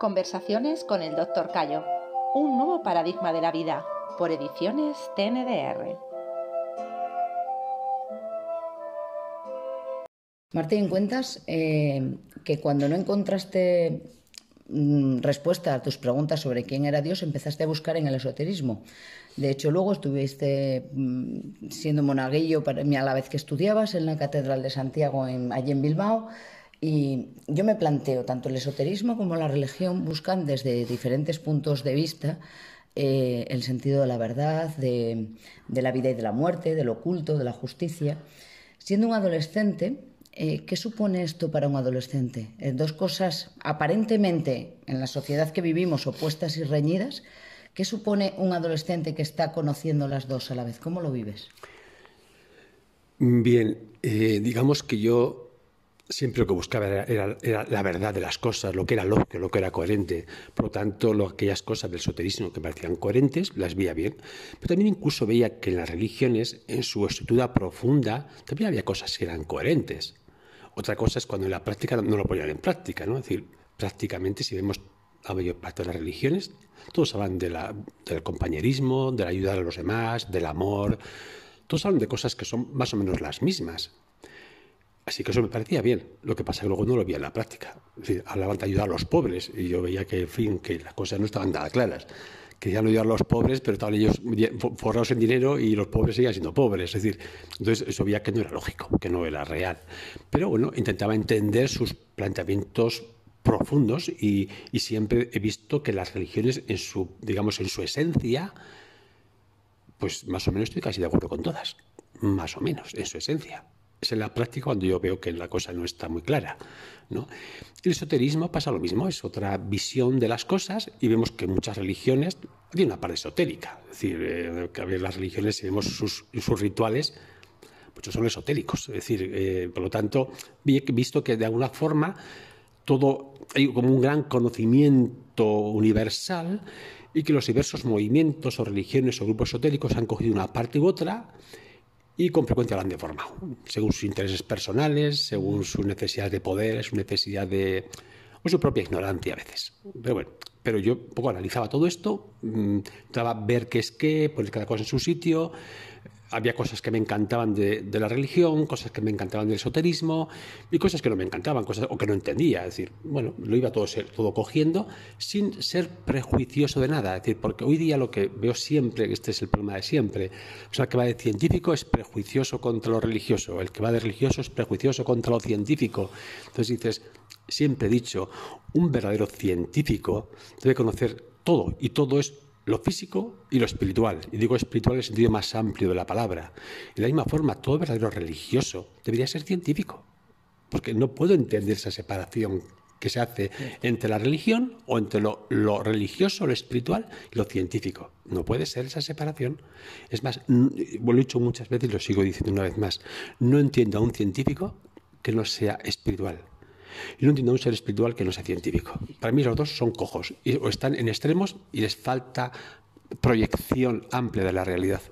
Conversaciones con el Dr. Cayo. Un nuevo paradigma de la vida. Por ediciones TNDR. Martín, cuentas eh, que cuando no encontraste mm, respuesta a tus preguntas sobre quién era Dios, empezaste a buscar en el esoterismo. De hecho, luego estuviste mm, siendo monaguillo a la vez que estudiabas en la Catedral de Santiago, en, allí en Bilbao. Y yo me planteo, tanto el esoterismo como la religión buscan desde diferentes puntos de vista eh, el sentido de la verdad, de, la vida y de la muerte, del oculto, de la justicia. Siendo un adolescente, eh, ¿qué supone esto para un adolescente? Eh, dos cosas aparentemente en la sociedad que vivimos opuestas y reñidas. ¿Qué supone un adolescente que está conociendo las dos a la vez? ¿Cómo lo vives? Bien, digamos que yo siempre lo que buscaba era, la verdad de las cosas, lo que era lógico, lo que era coherente. Por lo tanto, aquellas cosas del esoterismo que parecían coherentes, las veía bien. Pero también incluso veía que en las religiones, en su estructura profunda, también había cosas que eran coherentes. Otra cosa es cuando en la práctica no lo ponían en práctica, ¿no? Es decir, prácticamente si vemos la mayor parte de las religiones, todos hablan de la, del compañerismo, de la ayuda a los demás, del amor, todos hablan de cosas que son más o menos las mismas. Así que eso me parecía bien. Lo que pasa es que luego no lo veía en la práctica. Es decir, hablaban de ayudar a los pobres y yo veía que, en fin, que las cosas no estaban nada claras. Querían ayudar a los pobres, pero estaban ellos forrados en dinero y los pobres seguían siendo pobres. Es decir, entonces eso veía que no era lógico, que no era real. Pero bueno, intentaba entender sus planteamientos profundos y, y siempre he visto que las religiones, en su, digamos, en su esencia, pues más o menos estoy casi de acuerdo con todas. Más o menos, en su esencia es en la práctica cuando yo veo que la cosa no está muy clara. ¿no? El esoterismo pasa lo mismo, es otra visión de las cosas y vemos que muchas religiones tienen una parte esotérica. Es decir, eh, que a ver, las religiones, si vemos sus, sus rituales, muchos son esotéricos. Es decir, eh, por lo tanto, visto que de alguna forma todo hay como un gran conocimiento universal y que los diversos movimientos o religiones o grupos esotéricos han cogido una parte u otra y con frecuencia lo han deformado, según sus intereses personales, según sus necesidades de poder, su necesidad de... o su propia ignorancia a veces. Pero bueno, pero yo un poco analizaba todo esto, mmm, trataba ver qué es qué, poner cada cosa en su sitio, había cosas que me encantaban de, la religión, cosas que me encantaban del esoterismo y cosas que no me encantaban, cosas o que no entendía. Es decir, bueno, lo iba todo, todo cogiendo sin ser prejuicioso de nada. Es decir, porque hoy día lo que veo siempre, este es el problema de siempre, o sea, el que va de científico es prejuicioso contra lo religioso, el que va de religioso es prejuicioso contra lo científico. Entonces dices, siempre he dicho, un verdadero científico debe conocer todo y todo es lo físico y lo espiritual. Y digo espiritual en el sentido más amplio de la palabra. De la misma forma, todo verdadero religioso debería ser científico, porque no puedo entender esa separación que se hace entre la religión o entre lo, lo, religioso, lo espiritual y lo científico. No puede ser esa separación. Es más, lo he dicho muchas veces y lo sigo diciendo una vez más, no entiendo a un científico que no sea espiritual. Y no entiendo un ser espiritual que no sea científico. Para mí los dos son cojos, o están en extremos y les falta proyección amplia de la realidad.